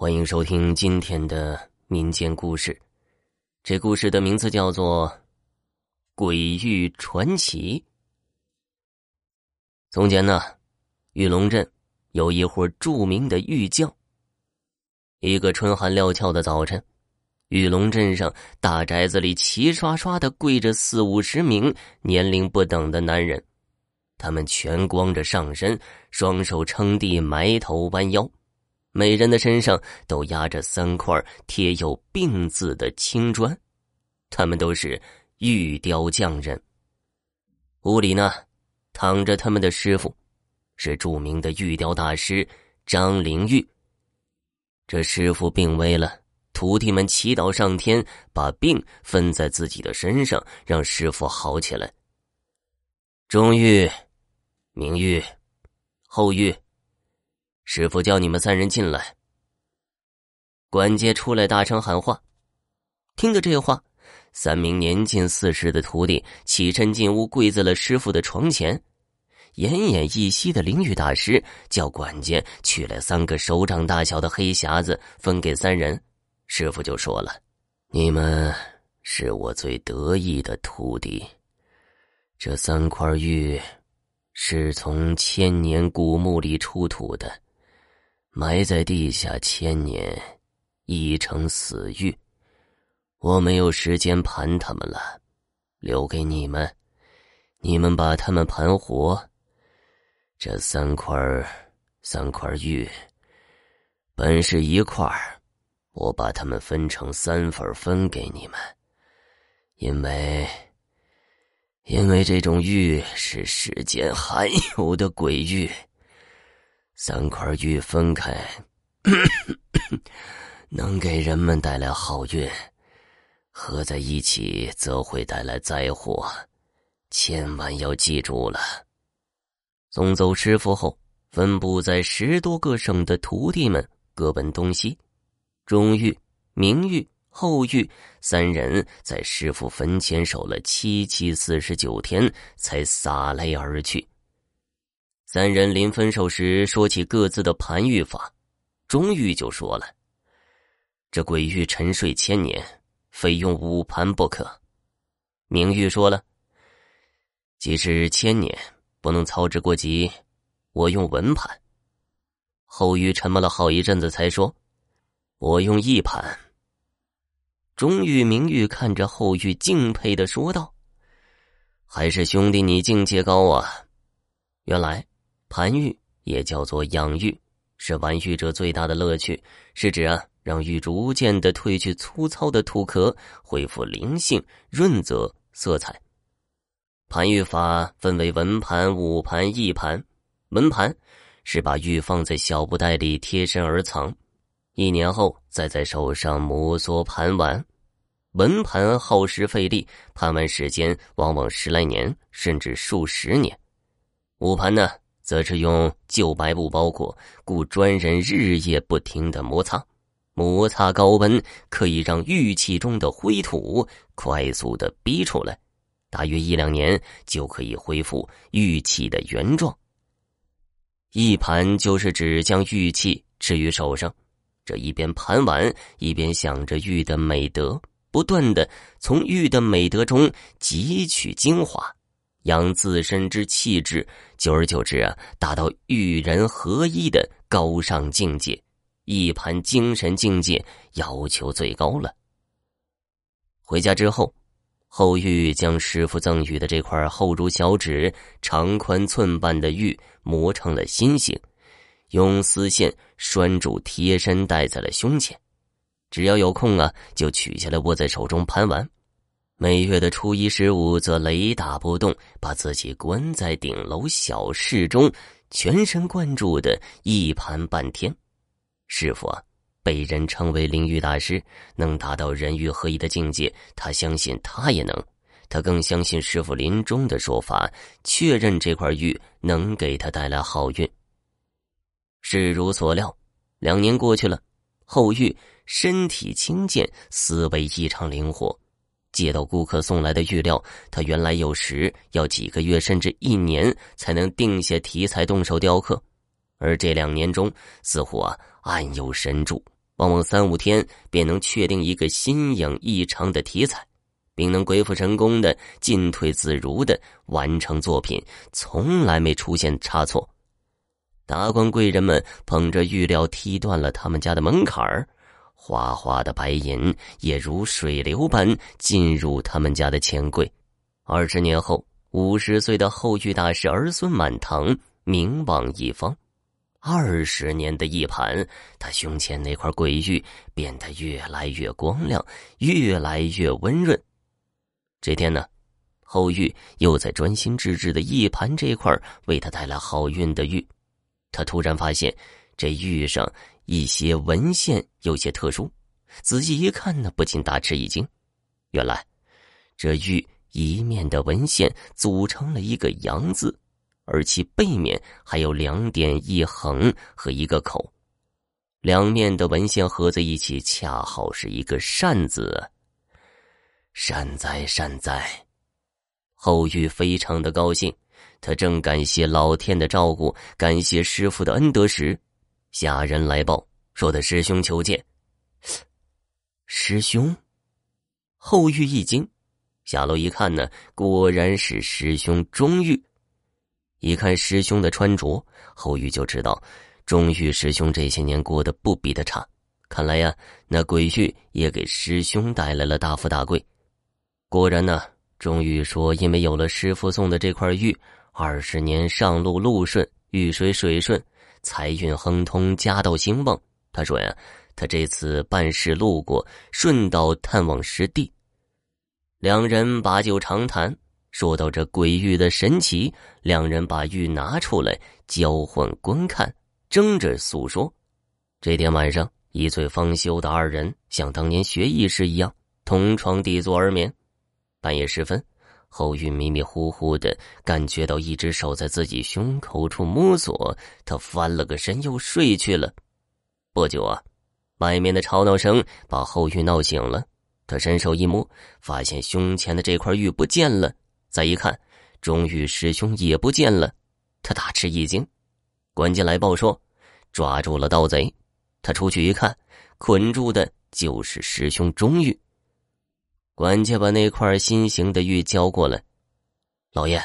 欢迎收听今天的民间故事。这故事的名字叫做《鬼域传奇》。从前呢，玉龙镇有一户著名的玉匠。一个春寒料峭的早晨，玉龙镇上大宅子里齐刷刷的跪着四五十名年龄不等的男人，他们全光着上身，双手撑地，埋头弯腰。每人的身上都压着三块贴有“病”字的青砖，他们都是玉雕匠人。屋里呢，躺着他们的师傅，是著名的玉雕大师张灵玉。这师傅病危了，徒弟们祈祷上天，把病分在自己的身上，让师傅好起来。中玉、明玉、后玉。师傅叫你们三人进来。管家出来大声喊话。听着这话，三名年近四十的徒弟起身进屋，跪在了师傅的床前。奄奄一息的灵玉大师叫管家取来三个手掌大小的黑匣子，分给三人。师傅就说了：“你们是我最得意的徒弟。这三块玉是从千年古墓里出土的。”埋在地下千年，已成死玉。我没有时间盘他们了，留给你们。你们把他们盘活。这三块三块玉，本是一块我把它们分成三份分给你们，因为因为这种玉是世间罕有的鬼玉。三块玉分开，能给人们带来好运；合在一起，则会带来灾祸。千万要记住了。送走师傅后，分布在十多个省的徒弟们各奔东西。钟玉、明玉、后玉三人在师傅坟前守了七七四十九天，才洒泪而去。三人临分手时说起各自的盘玉法，钟玉就说了：“这鬼玉沉睡千年，非用五盘不可。”明玉说了：“即使千年，不能操之过急，我用文盘。”后玉沉默了好一阵子，才说：“我用一盘。”钟玉、明玉看着后玉，敬佩的说道：“还是兄弟你境界高啊！原来。”盘玉也叫做养玉，是玩玉者最大的乐趣，是指啊让玉逐渐的褪去粗糙的土壳，恢复灵性、润泽、色彩。盘玉法分为文盘、武盘、义盘。文盘是把玉放在小布袋里贴身而藏，一年后再在手上摩挲盘玩。文盘耗时费力，盘玩时间往往十来年，甚至数十年。武盘呢？则是用旧白布包裹，故专人日夜不停的摩擦。摩擦高温可以让玉器中的灰土快速的逼出来，大约一两年就可以恢复玉器的原状。一盘就是指将玉器置于手上，这一边盘完，一边想着玉的美德，不断的从玉的美德中汲取精华。养自身之气质，久而久之啊，达到与人合一的高尚境界，一盘精神境界要求最高了。回家之后，后玉将师傅赠予的这块厚如小指、长宽寸半的玉磨成了心形，用丝线拴住，贴身戴在了胸前。只要有空啊，就取下来握在手中盘玩。每月的初一、十五，则雷打不动，把自己关在顶楼小室中，全神贯注的一盘半天。师傅啊，被人称为灵玉大师，能达到人玉合一的境界。他相信他也能，他更相信师傅临终的说法，确认这块玉能给他带来好运。事如所料，两年过去了，后玉身体轻健，思维异常灵活。接到顾客送来的玉料，他原来有时要几个月甚至一年才能定下题材动手雕刻，而这两年中似乎啊暗有神助，往往三五天便能确定一个新颖异常的题材，并能鬼斧神工的进退自如的完成作品，从来没出现差错。达官贵人们捧着玉料踢断了他们家的门槛儿，哗哗的白银也如水流般进入他们家的钱柜。二十年后，五十岁的后玉大师儿孙满堂，名望一方。二十年的一盘，他胸前那块鬼玉变得越来越光亮，越来越温润。这天呢，后玉又在专心致志的一盘这块为他带来好运的玉。他突然发现，这玉上一些文献有些特殊，仔细一看呢，不禁大吃一惊。原来，这玉一面的文献组成了一个“阳”字。而其背面还有两点一横和一个口，两面的文献合在一起，恰好是一个善字。善哉善哉！后玉非常的高兴，他正感谢老天的照顾，感谢师傅的恩德时，下人来报说的师兄求见。师兄，后玉一惊，下楼一看呢，果然是师兄钟玉。一看师兄的穿着，后玉就知道，钟玉师兄这些年过得不比他差。看来呀，那鬼玉也给师兄带来了大富大贵。果然呢，钟玉说，因为有了师傅送的这块玉，二十年上路路顺，遇水水顺，财运亨通，家道兴旺。他说呀，他这次办事路过，顺道探望师弟，两人把酒长谈。说到这鬼玉的神奇，两人把玉拿出来交换观看，争着诉说。这天晚上，一醉方休的二人像当年学艺时一样，同床抵坐而眠。半夜时分，后玉迷迷糊糊的感觉到一只手在自己胸口处摸索，他翻了个身又睡去了。不久啊，外面的吵闹声把后玉闹醒了，他伸手一摸，发现胸前的这块玉不见了。再一看，钟玉师兄也不见了，他大吃一惊。关进来报说，抓住了盗贼。他出去一看，捆住的就是师兄钟玉。管家把那块新型的玉交过来，老爷，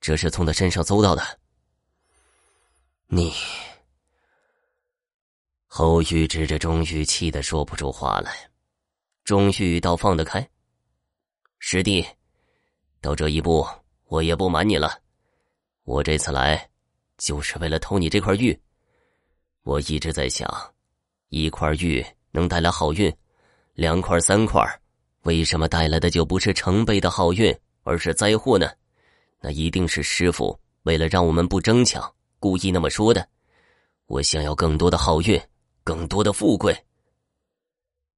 这是从他身上搜到的。你，侯玉指着钟玉，气得说不出话来。钟玉倒放得开，师弟。到这一步，我也不瞒你了。我这次来，就是为了偷你这块玉。我一直在想，一块玉能带来好运，两块、三块，为什么带来的就不是成倍的好运，而是灾祸呢？那一定是师傅为了让我们不争抢，故意那么说的。我想要更多的好运，更多的富贵。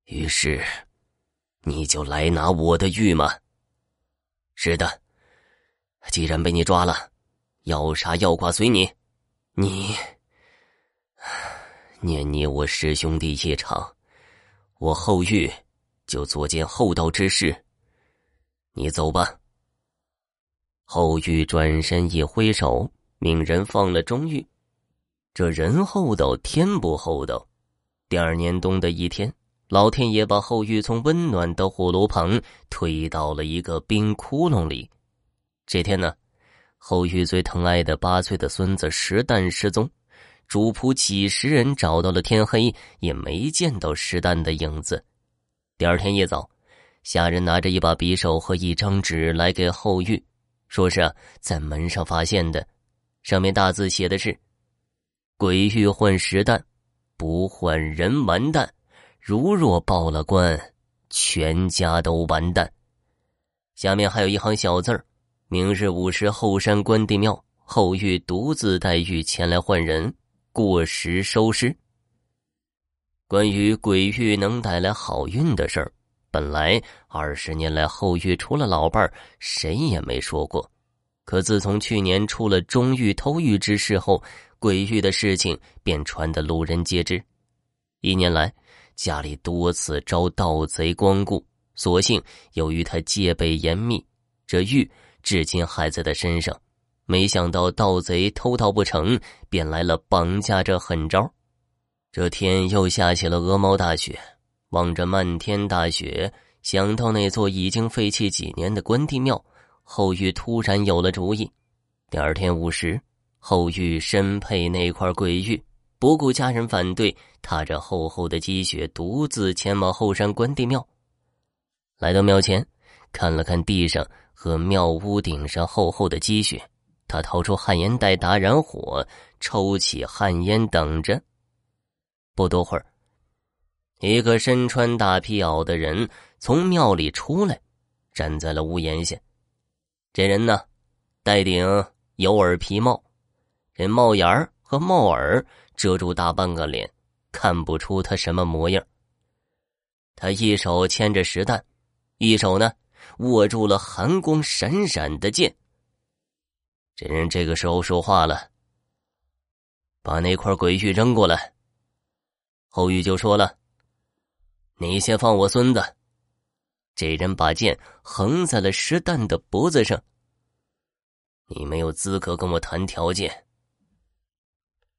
于是，你就来拿我的玉吗？是的，既然被你抓了，要杀要剐随你。你念你我师兄弟一场，我后玉就做件厚道之事。你走吧。后玉转身一挥手，命人放了钟玉。这人厚道，天不厚道。第二年冬的一天。老天爷把后玉从温暖的火炉旁推到了一个冰窟窿里。这天呢，后玉最疼爱的八岁的孙子石蛋失踪，主仆几十人找到了天黑，也没见到石蛋的影子。第二天一早，下人拿着一把匕首和一张纸来给后玉，说是啊，在门上发现的，上面大字写的是：“鬼欲换石蛋，不换人完蛋。”如若报了官，全家都完蛋。下面还有一行小字儿：明日午时，后山关帝庙，后玉独自带玉前来换人，过时收尸。关于鬼玉能带来好运的事儿，本来二十年来后玉除了老伴儿，谁也没说过。可自从去年出了中玉偷玉之事后，鬼玉的事情便传得路人皆知。一年来。家里多次遭盗贼光顾，所幸由于他戒备严密，这玉至今还在他身上。没想到盗贼偷盗不成，便来了绑架这狠招。这天又下起了鹅毛大雪，望着漫天大雪，想到那座已经废弃几年的关帝庙，后玉突然有了主意。第二天午时，后玉身佩那块鬼玉，不顾家人反对，踏着厚厚的积雪，独自前往后山关帝庙。来到庙前，看了看地上和庙屋顶上厚厚的积雪，他掏出旱烟袋打燃火，抽起旱烟，等着。不多会儿，一个身穿大皮袄的人从庙里出来，站在了屋檐下。这人呢，戴顶有耳皮帽，这帽檐儿和帽耳遮住大半个脸，看不出他什么模样。他一手牵着石蛋，一手呢握住了寒光闪闪的剑。这人这个时候说话了：“把那块鬼玉扔过来。”后玉就说了：“你先放我孙子。”这人把剑横在了石蛋的脖子上。你没有资格跟我谈条件。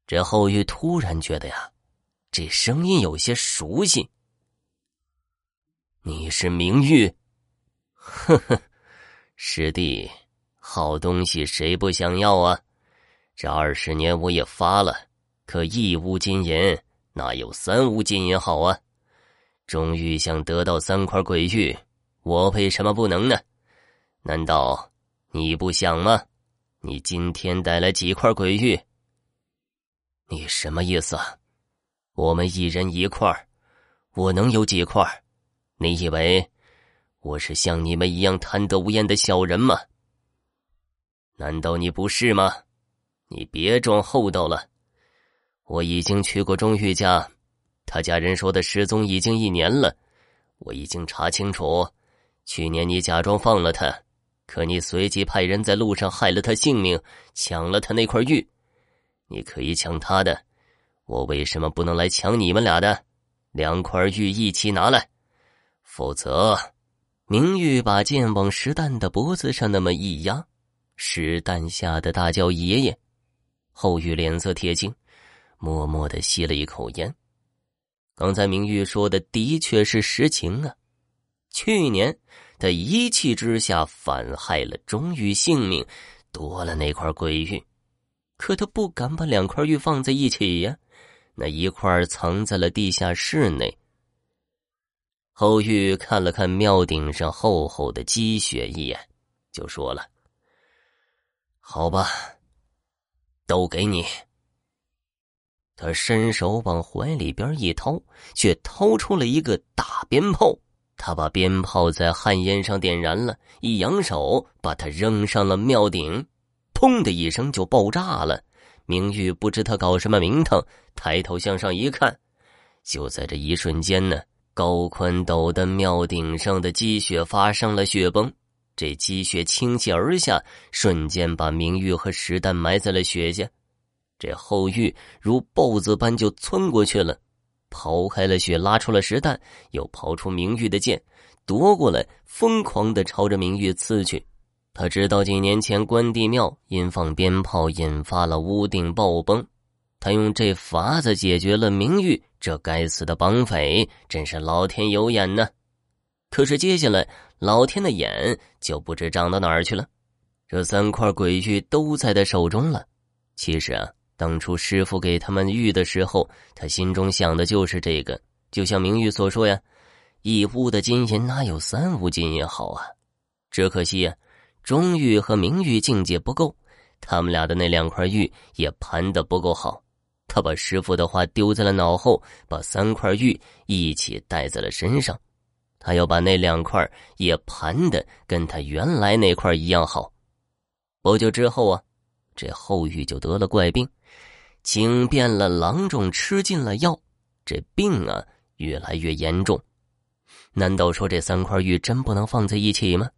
这后玉突然觉得呀，这声音有些熟悉。你是明玉？呵呵，师弟，好东西谁不想要啊？这二十年我也发了，可一屋金银。哪有三无金银好啊？终于想得到三块鬼玉，我为什么不能呢？难道你不想吗？你今天带来几块鬼玉？你什么意思啊？我们一人一块我能有几块？你以为我是像你们一样贪得无厌的小人吗？难道你不是吗？你别装厚道了。我已经去过钟玉家，他家人说的失踪已经一年了。我已经查清楚，去年你假装放了他，可你随即派人在路上害了他性命，抢了他那块玉。你可以抢他的，我为什么不能来抢你们俩的？两块玉一起拿来，否则，明玉把剑往石蛋的脖子上那么一压，石蛋吓得大叫：“爷爷！”后玉脸色铁青。默默的吸了一口烟。刚才明玉说的的确是实情啊。去年他一气之下反害了钟玉性命，夺了那块鬼玉，可他不敢把两块玉放在一起呀。那一块藏在了地下室内。后玉看了看庙顶上厚厚的积雪一眼，就说了：“好吧，都给你。”他伸手往怀里边一掏，却掏出了一个大鞭炮。他把鞭炮在旱烟上点燃了，一扬手，把它扔上了庙顶，砰的一声就爆炸了。明玉不知他搞什么名堂，抬头向上一看，就在这一瞬间呢，高宽陡的庙顶上的积雪发生了雪崩，这积雪倾泻而下，瞬间把明玉和石蛋埋在了雪下。这后玉如豹子般就窜过去了，刨开了雪，拉出了石弹，又刨出明玉的剑，夺过来，疯狂的朝着明玉刺去。他知道几年前关帝庙因放鞭炮引发了屋顶爆崩，他用这法子解决了明玉这该死的绑匪，真是老天有眼呢。可是接下来老天的眼就不知长到哪儿去了，这三块鬼玉都在他手中了。其实啊。当初师傅给他们玉的时候，他心中想的就是这个。就像明玉所说呀，一屋的金银哪有三屋金银好啊？只可惜呀，钟玉和明玉境界不够，他们俩的那两块玉也盘的不够好。他把师傅的话丢在了脑后，把三块玉一起带在了身上。他要把那两块也盘的跟他原来那块一样好。不久之后啊，这后玉就得了怪病。惊变了，郎中吃尽了药，这病啊越来越严重。难道说这三块玉真不能放在一起吗？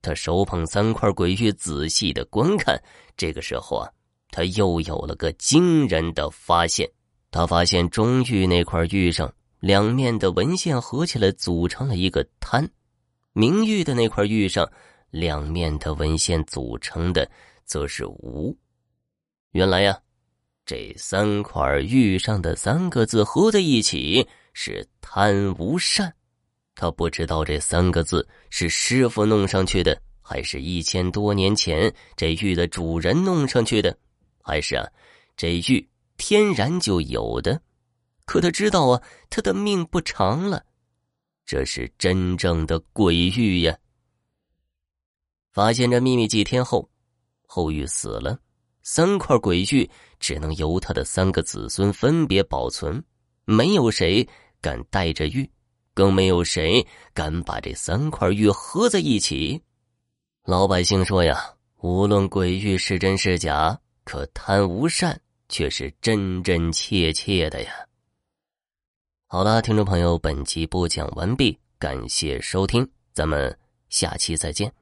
他手捧三块鬼玉，仔细的观看。这个时候啊，他又有了个惊人的发现。他发现中玉那块玉上两面的纹线合起来组成了一个贪，明玉的那块玉上两面的纹线组成的则是无。原来呀。这三块玉上的三个字合在一起是“贪无善”。他不知道这三个字是师傅弄上去的，还是一千多年前这玉的主人弄上去的，还是啊，这玉天然就有的。可他知道啊，他的命不长了，这是真正的鬼玉呀。发现这秘密几天后，后玉死了，三块鬼玉只能由他的三个子孙分别保存，没有谁敢带着玉，更没有谁敢把这三块玉合在一起。老百姓说呀，无论鬼玉是真是假，可贪无善却是真真切切的呀。好了，听众朋友，本集播讲完毕，感谢收听，咱们下期再见。